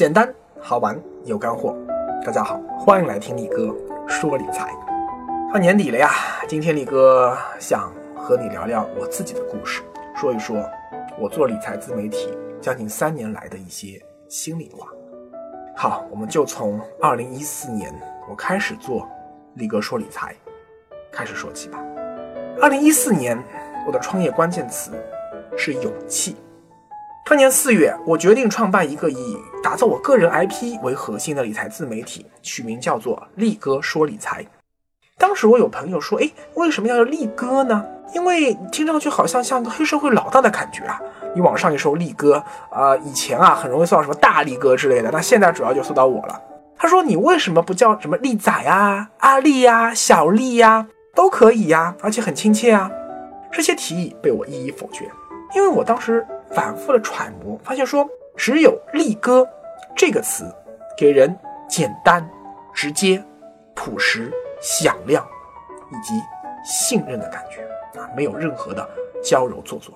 简单好玩有干货。大家好，欢迎来听力哥说理财。到年底了呀，今天力哥想和你聊聊我自己的故事，说一说我做理财自媒体将近三年来的一些心里话。好，我们就从二零一四年我开始做力哥说理财开始说起吧。二零一四年，我的创业关键词是勇气。当年四月，我决定创办一个以打造我个人 IP 为核心的理财自媒体，取名叫做“力哥说理财”。当时我有朋友说：“哎，为什么要叫力哥呢？因为听上去好像像个黑社会老大的感觉啊！你网上一搜力哥，啊，以前啊很容易搜到什么大力哥之类的，那现在主要就搜到我了。”他说：“你为什么不叫什么力仔啊、阿力呀、小力呀，都可以呀，而且很亲切啊？”这些提议被我一一否决，因为我当时。反复的揣摩，发现说只有“力哥”这个词，给人简单、直接、朴实、响亮以及信任的感觉啊，没有任何的娇柔做作。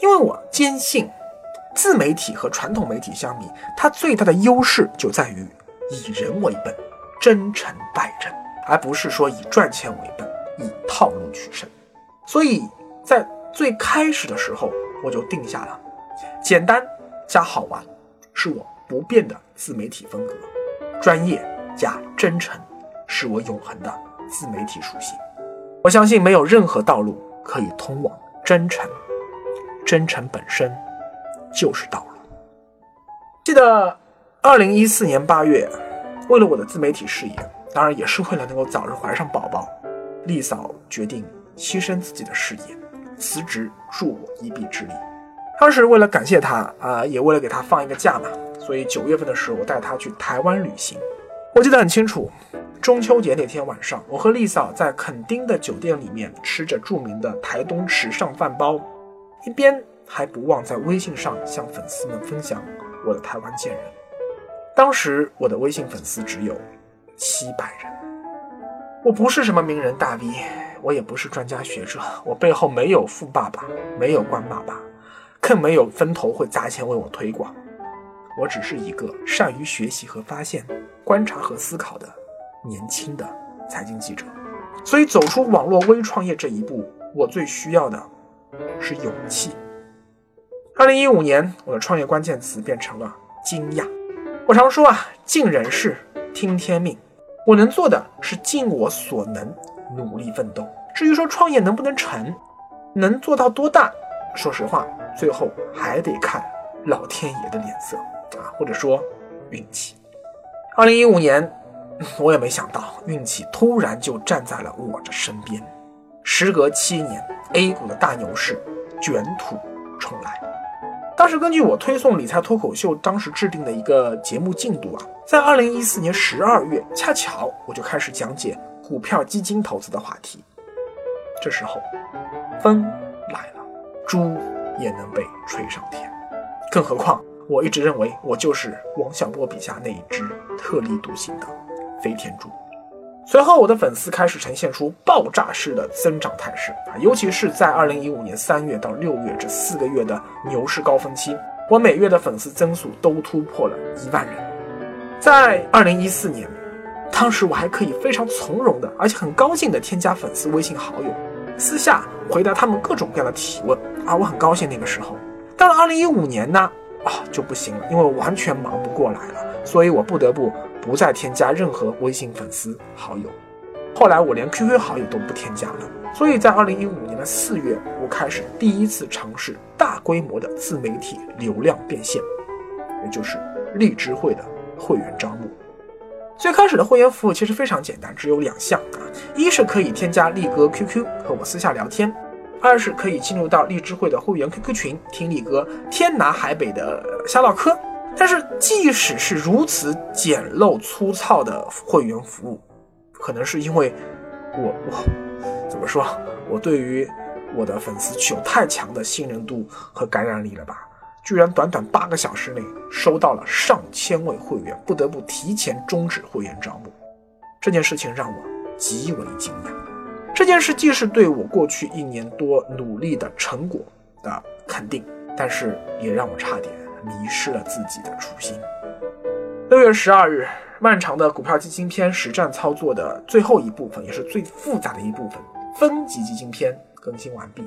因为我坚信，自媒体和传统媒体相比，它最大的优势就在于以人为本，真诚待人，而不是说以赚钱为本，以套路取胜。所以在最开始的时候。我就定下了，简单加好玩，是我不变的自媒体风格；专业加真诚，是我永恒的自媒体属性。我相信没有任何道路可以通往真诚，真诚本身就是道路。记得二零一四年八月，为了我的自媒体事业，当然也是为了能够早日怀上宝宝，丽嫂决定牺牲自己的事业。辞职助我一臂之力。当时为了感谢他啊，也为了给他放一个假嘛，所以九月份的时候我带他去台湾旅行。我记得很清楚，中秋节那天晚上，我和丽嫂在垦丁的酒店里面吃着著名的台东时尚饭包，一边还不忘在微信上向粉丝们分享我的台湾见人。当时我的微信粉丝只有七百人，我不是什么名人大 V。我也不是专家学者，我背后没有富爸爸，没有官爸爸，更没有分头会砸钱为我推广。我只是一个善于学习和发现、观察和思考的年轻的财经记者。所以，走出网络微创业这一步，我最需要的是勇气。二零一五年，我的创业关键词变成了惊讶。我常说啊，尽人事，听天命。我能做的是尽我所能。努力奋斗。至于说创业能不能成，能做到多大，说实话，最后还得看老天爷的脸色啊，或者说运气。二零一五年，我也没想到运气突然就站在了我的身边。时隔七年，A 股的大牛市卷土重来。当时根据我推送理财脱口秀当时制定的一个节目进度啊，在二零一四年十二月，恰巧我就开始讲解。股票基金投资的话题，这时候风来了，猪也能被吹上天。更何况，我一直认为我就是王小波笔下那一只特立独行的飞天猪。随后，我的粉丝开始呈现出爆炸式的增长态势啊，尤其是在二零一五年三月到六月这四个月的牛市高峰期，我每月的粉丝增速都突破了一万人。在二零一四年。当时我还可以非常从容的，而且很高兴的添加粉丝微信好友，私下回答他们各种各样的提问啊，我很高兴那个时候。到了二零一五年呢，啊就不行了，因为完全忙不过来了，所以我不得不不再添加任何微信粉丝好友。后来我连 QQ 好友都不添加了。所以在二零一五年的四月，我开始第一次尝试大规模的自媒体流量变现，也就是荔枝会的会员招募。最开始的会员服务其实非常简单，只有两项啊，一是可以添加力哥 QQ 和我私下聊天，二是可以进入到荔枝会的会员 QQ 群听力哥天南海北的瞎唠嗑。但是即使是如此简陋粗糙的会员服务，可能是因为我我怎么说，我对于我的粉丝具有太强的信任度和感染力了吧。居然短短八个小时内收到了上千位会员，不得不提前终止会员招募。这件事情让我极为惊讶。这件事既是对我过去一年多努力的成果的肯定，但是也让我差点迷失了自己的初心。六月十二日，漫长的股票基金篇实战操作的最后一部分，也是最复杂的一部分——分级基金篇更新完毕。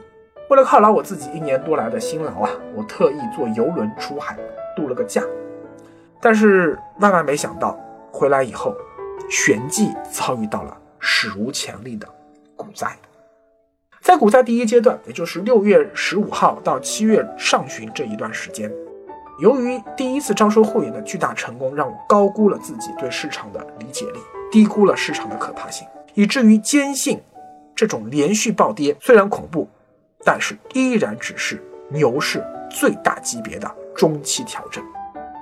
为了犒劳我自己一年多来的辛劳啊，我特意坐游轮出海度了个假。但是万万没想到，回来以后，旋即遭遇到了史无前例的股灾。在股灾第一阶段，也就是六月十五号到七月上旬这一段时间，由于第一次招收会员的巨大成功，让我高估了自己对市场的理解力，低估了市场的可怕性，以至于坚信这种连续暴跌虽然恐怖，但是依然只是牛市最大级别的中期调整，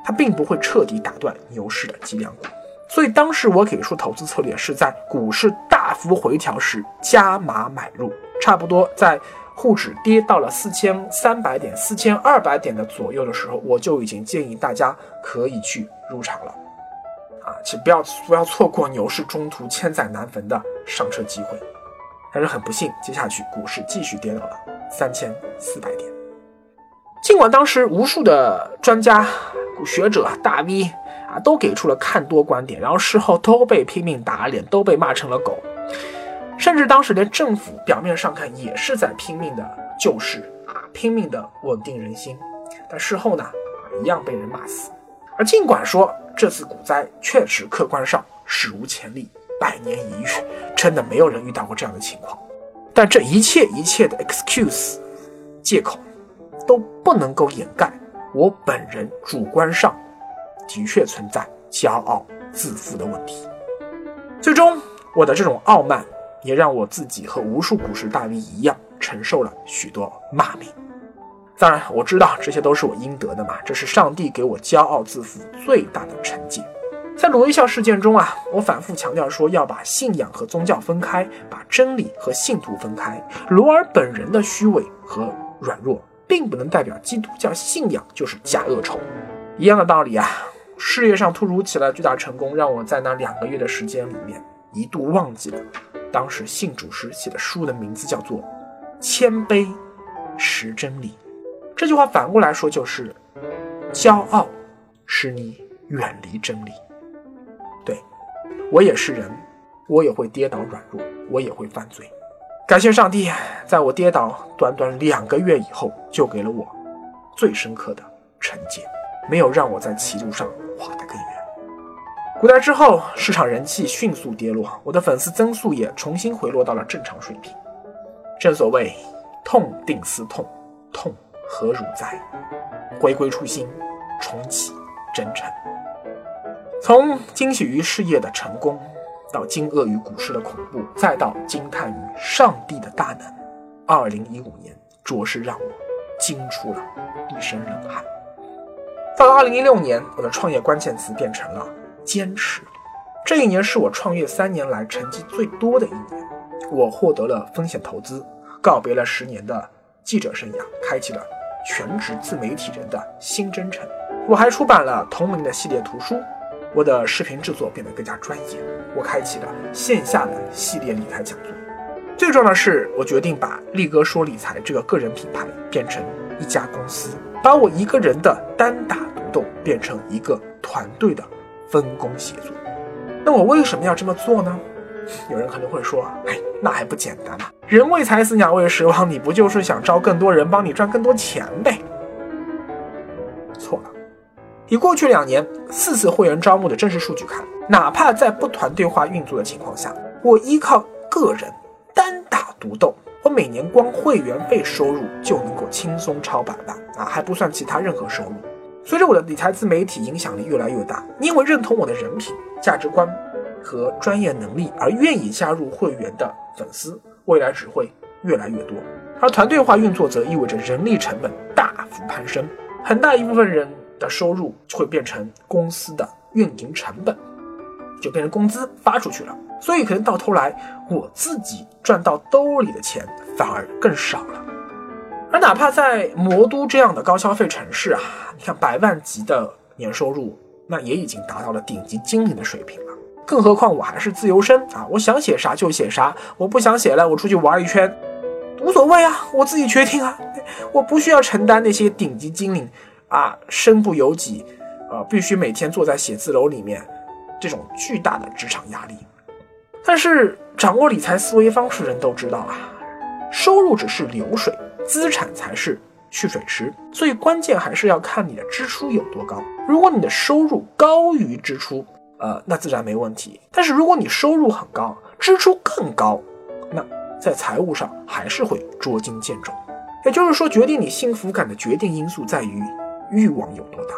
它并不会彻底打断牛市的脊梁骨。所以当时我给出投资策略是在股市大幅回调时加码买入。差不多在沪指跌到了四千三百点、四千二百点的左右的时候，我就已经建议大家可以去入场了，啊，请不要不要错过牛市中途千载难逢的上车机会。但是很不幸，接下去股市继续跌倒了三千四百点。尽管当时无数的专家、学者、大 V 啊都给出了看多观点，然后事后都被拼命打脸，都被骂成了狗。甚至当时连政府表面上看也是在拼命的救市啊，拼命的稳定人心，但事后呢，一样被人骂死。而尽管说这次股灾确实客观上史无前例，百年一遇，真的没有人遇到过这样的情况，但这一切一切的 excuse 借口都不能够掩盖我本人主观上的确存在骄傲自负的问题。最终，我的这种傲慢。也让我自己和无数股市大 V 一样，承受了许多骂名。当然，我知道这些都是我应得的嘛，这是上帝给我骄傲自负最大的惩戒。在罗一笑事件中啊，我反复强调说要把信仰和宗教分开，把真理和信徒分开。罗尔本人的虚伪和软弱，并不能代表基督教信仰就是假恶丑。一样的道理啊，事业上突如其来巨大成功，让我在那两个月的时间里面一度忘记了。当时信主时写的书的名字叫做《谦卑识真理》，这句话反过来说就是：骄傲使你远离真理。我也是人，我也会跌倒软弱，我也会犯罪。感谢上帝，在我跌倒短短两个月以后，就给了我最深刻的惩戒，没有让我在歧路上滑得更远。古代之后，市场人气迅速跌落，我的粉丝增速也重新回落到了正常水平。正所谓，痛定思痛，痛何如哉？回归初心，重启真诚。从惊喜于事业的成功，到惊愕于股市的恐怖，再到惊叹于上帝的大能，二零一五年着实让我惊出了一身冷汗。到了二零一六年，我的创业关键词变成了。坚持，这一年是我创业三年来成绩最多的一年。我获得了风险投资，告别了十年的记者生涯，开启了全职自媒体人的新征程。我还出版了同名的系列图书，我的视频制作变得更加专业。我开启了线下的系列理财讲座。最重要的是，我决定把力哥说理财这个个人品牌变成一家公司，把我一个人的单打独斗变成一个团队的。分工协作，那我为什么要这么做呢？有人可能会说，哎，那还不简单吗？人为财死，鸟为食亡，你不就是想招更多人帮你赚更多钱呗？以过去两年四次会员招募的真实数据看，哪怕在不团队化运作的情况下，我依靠个人单打独斗，我每年光会员费收入就能够轻松超百万啊，还不算其他任何收入。随着我的理财自媒体影响力越来越大，因为认同我的人品、价值观和专业能力而愿意加入会员的粉丝，未来只会越来越多。而团队化运作则意味着人力成本大幅攀升，很大一部分人的收入会变成公司的运营成本，就变成工资发出去了。所以可能到头来，我自己赚到兜里的钱反而更少了。而哪怕在魔都这样的高消费城市啊，你看百万级的年收入，那也已经达到了顶级经理的水平了。更何况我还是自由身啊，我想写啥就写啥，我不想写了，我出去玩一圈，无所谓啊，我自己决定啊，我不需要承担那些顶级经理啊身不由己呃，必须每天坐在写字楼里面，这种巨大的职场压力。但是掌握理财思维方式人都知道啊，收入只是流水，资产才是蓄水池。所以关键还是要看你的支出有多高。如果你的收入高于支出，呃，那自然没问题。但是如果你收入很高，支出更高，那在财务上还是会捉襟见肘。也就是说，决定你幸福感的决定因素在于欲望有多大。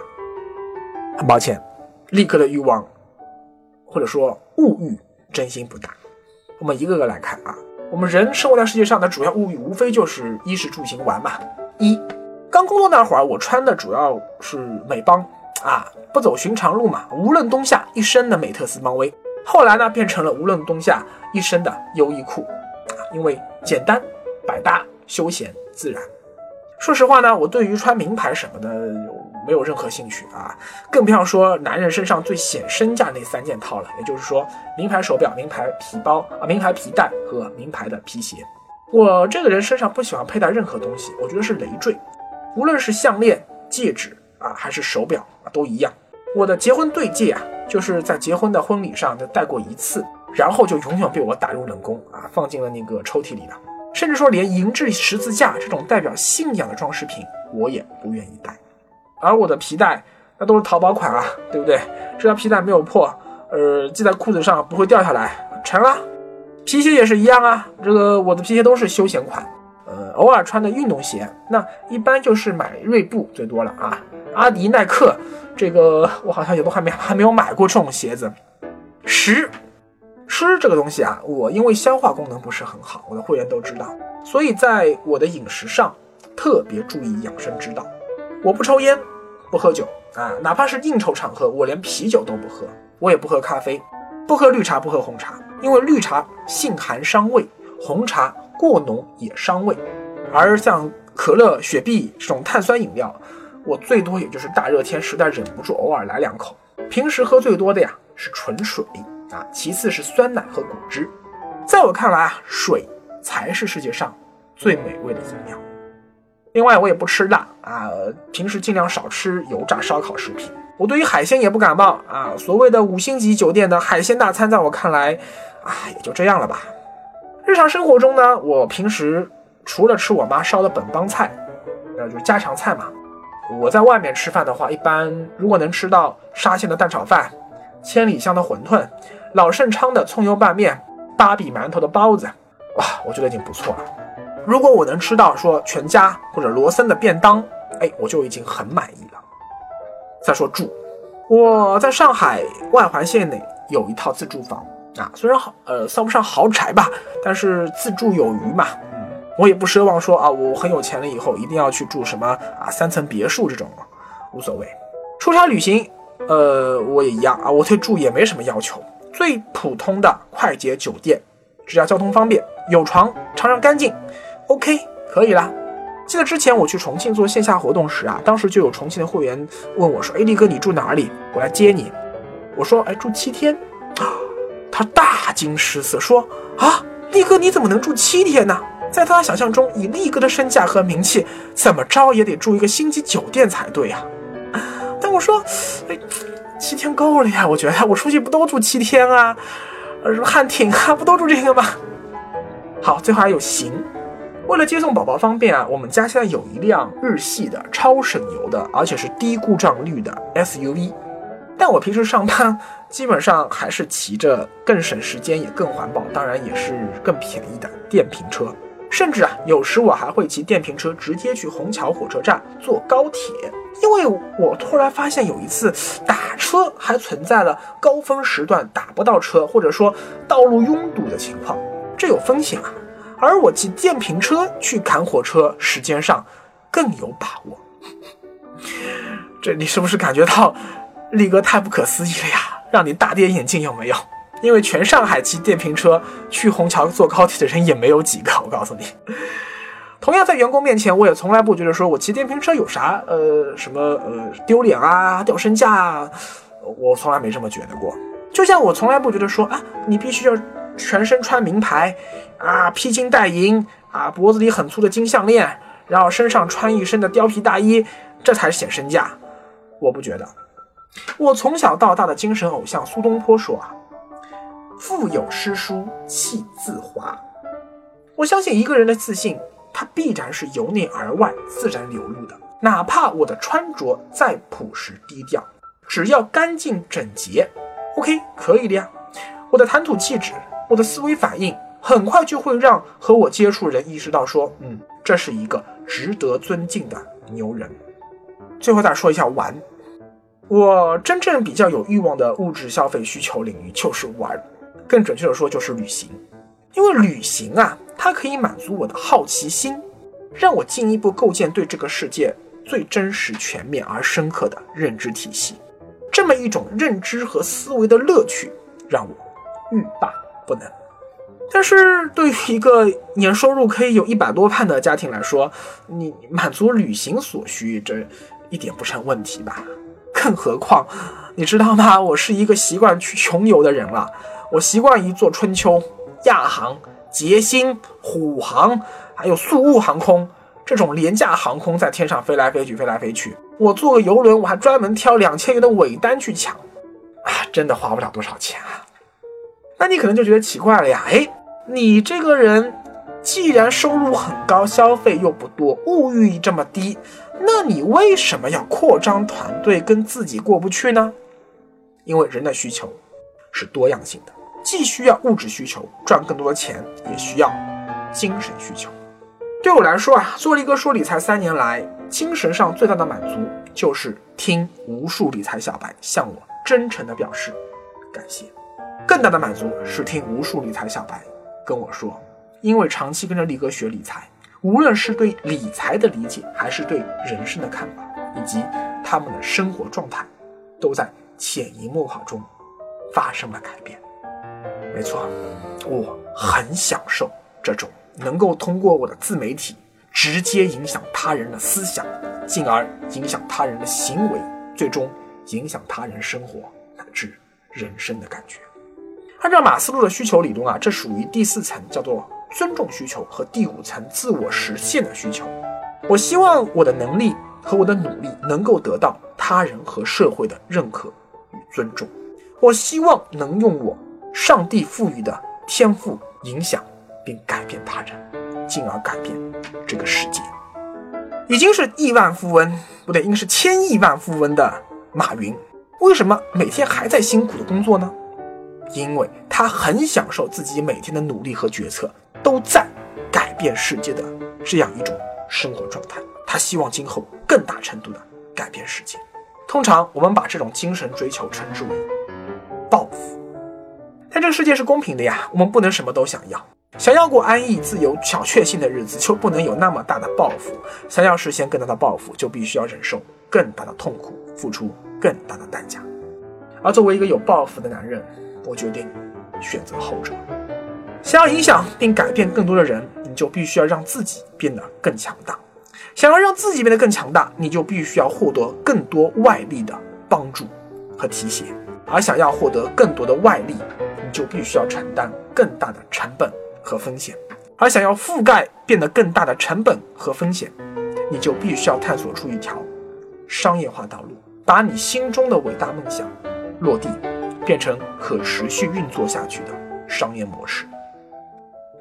很抱歉，立刻的欲望，或者说物欲，真心不大。我们一个个来看啊，我们人生活在世界上的主要物欲，无非就是衣食住行玩嘛。一刚工作那会儿，我穿的主要是美邦啊，不走寻常路嘛，无论冬夏，一身的美特斯邦威。后来呢，变成了无论冬夏，一身的优衣库，因为简单、百搭、休闲、自然。说实话呢，我对于穿名牌什么的没有任何兴趣啊，更不要说男人身上最显身价那三件套了。也就是说，名牌手表、名牌皮包啊、名牌皮带和名牌的皮鞋。我这个人身上不喜欢佩戴任何东西，我觉得是累赘。无论是项链、戒指啊，还是手表啊，都一样。我的结婚对戒啊，就是在结婚的婚礼上戴过一次，然后就永远被我打入冷宫啊，放进了那个抽屉里了。甚至说，连银质十字架这种代表信仰的装饰品，我也不愿意戴。而我的皮带，那都是淘宝款啊，对不对？这条皮带没有破，呃，系在裤子上不会掉下来，成了。皮鞋也是一样啊，这个我的皮鞋都是休闲款，呃，偶尔穿的运动鞋，那一般就是买锐步最多了啊。阿迪、耐克，这个我好像也都还没还没有买过这种鞋子。十。吃这个东西啊，我因为消化功能不是很好，我的会员都知道，所以在我的饮食上特别注意养生之道。我不抽烟，不喝酒啊，哪怕是应酬场合，我连啤酒都不喝，我也不喝咖啡，不喝绿茶，不喝红茶，因为绿茶性寒伤胃，红茶过浓也伤胃。而像可乐、雪碧这种碳酸饮料，我最多也就是大热天实在忍不住偶尔来两口。平时喝最多的呀是纯水。啊，其次是酸奶和果汁，在我看来啊，水才是世界上最美味的饮料。另外，我也不吃辣啊，平时尽量少吃油炸烧烤食品。我对于海鲜也不感冒啊。所谓的五星级酒店的海鲜大餐，在我看来啊，也就这样了吧。日常生活中呢，我平时除了吃我妈烧的本帮菜，那就是家常菜嘛。我在外面吃饭的话，一般如果能吃到沙县的蛋炒饭。千里香的馄饨，老盛昌的葱油拌面，芭比馒头的包子，哇，我觉得已经不错了。如果我能吃到说全家或者罗森的便当，哎，我就已经很满意了。再说住，我在上海外环线内有一套自住房啊，虽然好，呃，算不上豪宅吧，但是自住有余嘛。我也不奢望说啊，我很有钱了以后一定要去住什么啊三层别墅这种，无所谓。出差旅行。呃，我也一样啊，我对住也没什么要求，最普通的快捷酒店，只要交通方便，有床，常常干净，OK，可以啦。记得之前我去重庆做线下活动时啊，当时就有重庆的会员问我说：“哎，力哥你住哪里？我来接你。”我说：“哎，住七天。”他大惊失色说：“啊，力哥你怎么能住七天呢？在他的想象中，以力哥的身价和名气，怎么着也得住一个星级酒店才对呀。”我说，哎，七天够了呀！我觉得我出去不都住七天啊，什么汉庭啊，不都住这个吗？好，最后还有行。为了接送宝宝方便啊，我们家现在有一辆日系的超省油的，而且是低故障率的 SUV。但我平时上班基本上还是骑着更省时间也更环保，当然也是更便宜的电瓶车。甚至啊，有时我还会骑电瓶车直接去虹桥火车站坐高铁，因为我突然发现有一次打车还存在了高峰时段打不到车，或者说道路拥堵的情况，这有风险啊。而我骑电瓶车去赶火车，时间上更有把握。这你是不是感觉到力哥太不可思议了呀？让你大跌眼镜有没有？因为全上海骑电瓶车去虹桥坐高铁的人也没有几个，我告诉你。同样在员工面前，我也从来不觉得说我骑电瓶车有啥呃什么呃丢脸啊掉身价啊，我从来没这么觉得过。就像我从来不觉得说啊你必须要全身穿名牌啊披金戴银啊脖子里很粗的金项链，然后身上穿一身的貂皮大衣，这才是显身价。我不觉得。我从小到大的精神偶像苏东坡说啊：“腹有诗书气自华。”我相信一个人的自信，他必然是由内而外自然流露的。哪怕我的穿着再朴实低调，只要干净整洁，OK，可以的呀。我的谈吐气质，我的思维反应，很快就会让和我接触人意识到说，嗯，这是一个值得尊敬的牛人。最后再说一下玩，我真正比较有欲望的物质消费需求领域就是玩，更准确的说就是旅行，因为旅行啊，它可以满足我的好奇心，让我进一步构建对这个世界最真实、全面而深刻的认知体系。这么一种认知和思维的乐趣，让我。欲罢不能，但是对于一个年收入可以有一百多万的家庭来说，你满足旅行所需，这一点不成问题吧？更何况，你知道吗？我是一个习惯去穷游的人了，我习惯于坐春秋、亚航、捷星、虎航，还有速雾航空这种廉价航空，在天上飞来飞去，飞来飞去。我坐个游轮，我还专门挑两千元的尾单去抢，啊，真的花不了多少钱啊。那你可能就觉得奇怪了呀，哎，你这个人既然收入很高，消费又不多，物欲这么低，那你为什么要扩张团队，跟自己过不去呢？因为人的需求是多样性的，既需要物质需求赚更多的钱，也需要精神需求。对我来说啊，做力哥说理财三年来，精神上最大的满足就是听无数理财小白向我真诚的表示感谢。更大的满足是听无数理财小白跟我说，因为长期跟着力哥学理财，无论是对理财的理解，还是对人生的看法，以及他们的生活状态，都在潜移默化中发生了改变。没错，我很享受这种能够通过我的自媒体直接影响他人的思想，进而影响他人的行为，最终影响他人生活乃至人生的感觉。按照马斯洛的需求理论啊，这属于第四层，叫做尊重需求和第五层自我实现的需求。我希望我的能力和我的努力能够得到他人和社会的认可与尊重。我希望能用我上帝赋予的天赋影响并改变他人，进而改变这个世界。已经是亿万富翁，不对，应该是千亿万富翁的马云，为什么每天还在辛苦的工作呢？因为他很享受自己每天的努力和决策都在改变世界的这样一种生活状态。他希望今后更大程度的改变世界。通常我们把这种精神追求称之为抱负。但这个世界是公平的呀，我们不能什么都想要。想要过安逸、自由、小确幸的日子，就不能有那么大的抱负。想要实现更大的抱负，就必须要忍受更大的痛苦，付出更大的代价。而作为一个有抱负的男人，我决定选择后者。想要影响并改变更多的人，你就必须要让自己变得更强大。想要让自己变得更强大，你就必须要获得更多外力的帮助和提携。而想要获得更多的外力，就必须要承担更大的成本和风险。而想要覆盖变得更大的成本和风险，你就必须要探索出一条商业化道路，把你心中的伟大梦想落地。变成可持续运作下去的商业模式，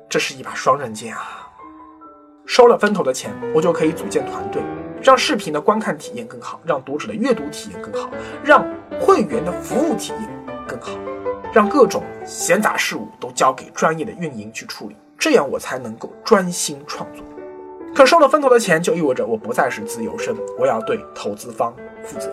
这是一把双刃剑啊！收了分头的钱，我就可以组建团队，让视频的观看体验更好，让读者的阅读体验更好，让会员的服务体验更好，让各种闲杂事务都交给专业的运营去处理，这样我才能够专心创作。可收了分头的钱，就意味着我不再是自由身，我要对投资方负责。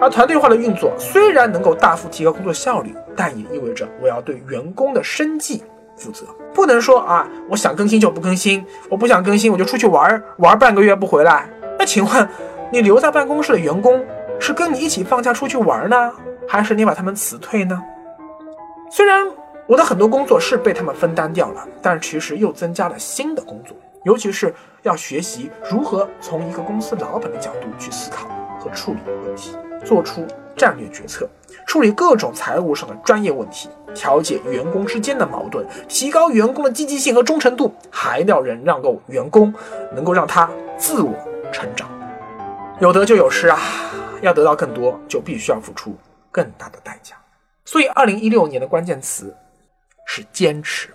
而团队化的运作虽然能够大幅提高工作效率，但也意味着我要对员工的生计负责。不能说啊，我想更新就不更新，我不想更新我就出去玩玩半个月不回来。那请问，你留在办公室的员工是跟你一起放假出去玩呢，还是你把他们辞退呢？虽然我的很多工作是被他们分担掉了，但其实又增加了新的工作，尤其是要学习如何从一个公司老板的角度去思考和处理问题。做出战略决策，处理各种财务上的专业问题，调解员工之间的矛盾，提高员工的积极性和忠诚度，还要人让够员工，能够让他自我成长。有得就有失啊！要得到更多，就必须要付出更大的代价。所以，二零一六年的关键词是坚持。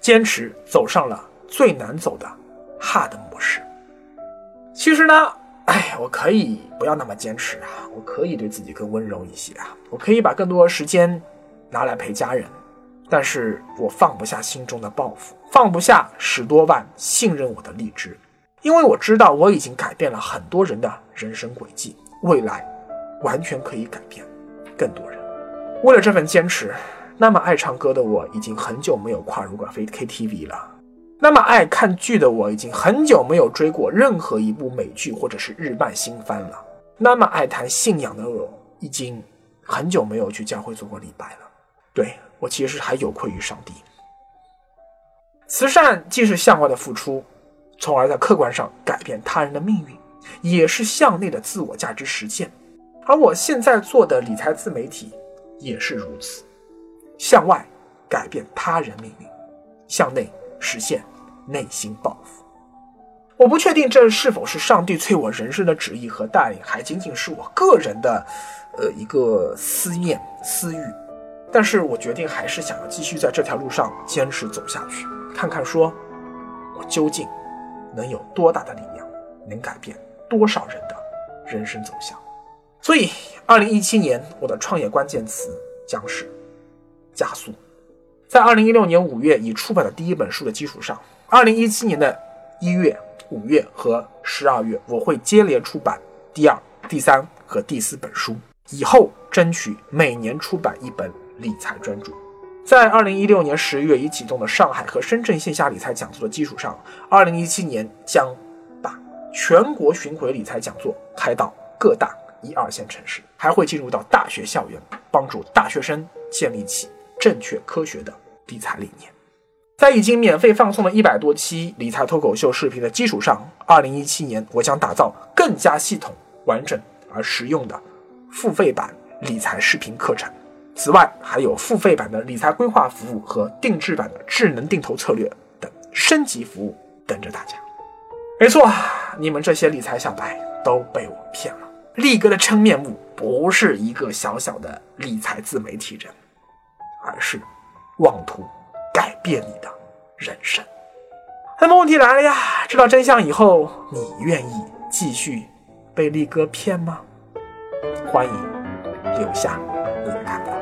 坚持走上了最难走的 hard 模式。其实呢，哎，我可以不要那么坚持啊，我可以对自己更温柔一些啊，我可以把更多时间拿来陪家人。但是我放不下心中的抱负，放不下十多万信任我的荔枝，因为我知道我已经改变了很多人的人生轨迹，未来完全可以改变更多人。为了这份坚持，那么爱唱歌的我已经很久没有跨入过非 KTV 了，那么爱看剧的我已经很久没有追过任何一部美剧或者是日漫新番了，那么爱谈信仰的我已经很久没有去教会做过礼拜了。对。我其实还有愧于上帝。慈善既是向外的付出，从而在客观上改变他人的命运，也是向内的自我价值实现。而我现在做的理财自媒体也是如此，向外改变他人命运，向内实现内心抱负。我不确定这是否是上帝催我人生的旨意和带领，还仅仅是我个人的，呃，一个思念私欲。但是我决定还是想要继续在这条路上坚持走下去，看看说，我究竟能有多大的力量，能改变多少人的人生走向。所以，二零一七年我的创业关键词将是加速。在二零一六年五月已出版的第一本书的基础上，二零一七年的一月、五月和十二月，我会接连出版第二、第三和第四本书，以后争取每年出版一本。理财专著，在二零一六年十月已启动的上海和深圳线下理财讲座的基础上，二零一七年将把全国巡回理财讲座开到各大一二线城市，还会进入到大学校园，帮助大学生建立起正确科学的理财理念。在已经免费放送了一百多期理财脱口秀视频的基础上，二零一七年我将打造更加系统、完整而实用的付费版理财视频课程。此外，还有付费版的理财规划服务和定制版的智能定投策略等升级服务等着大家。没错，你们这些理财小白都被我骗了。力哥的真面目不是一个小小的理财自媒体人，而是妄图改变你的人生。那么问题来了呀，知道真相以后，你愿意继续被力哥骗吗？欢迎留下你的看法。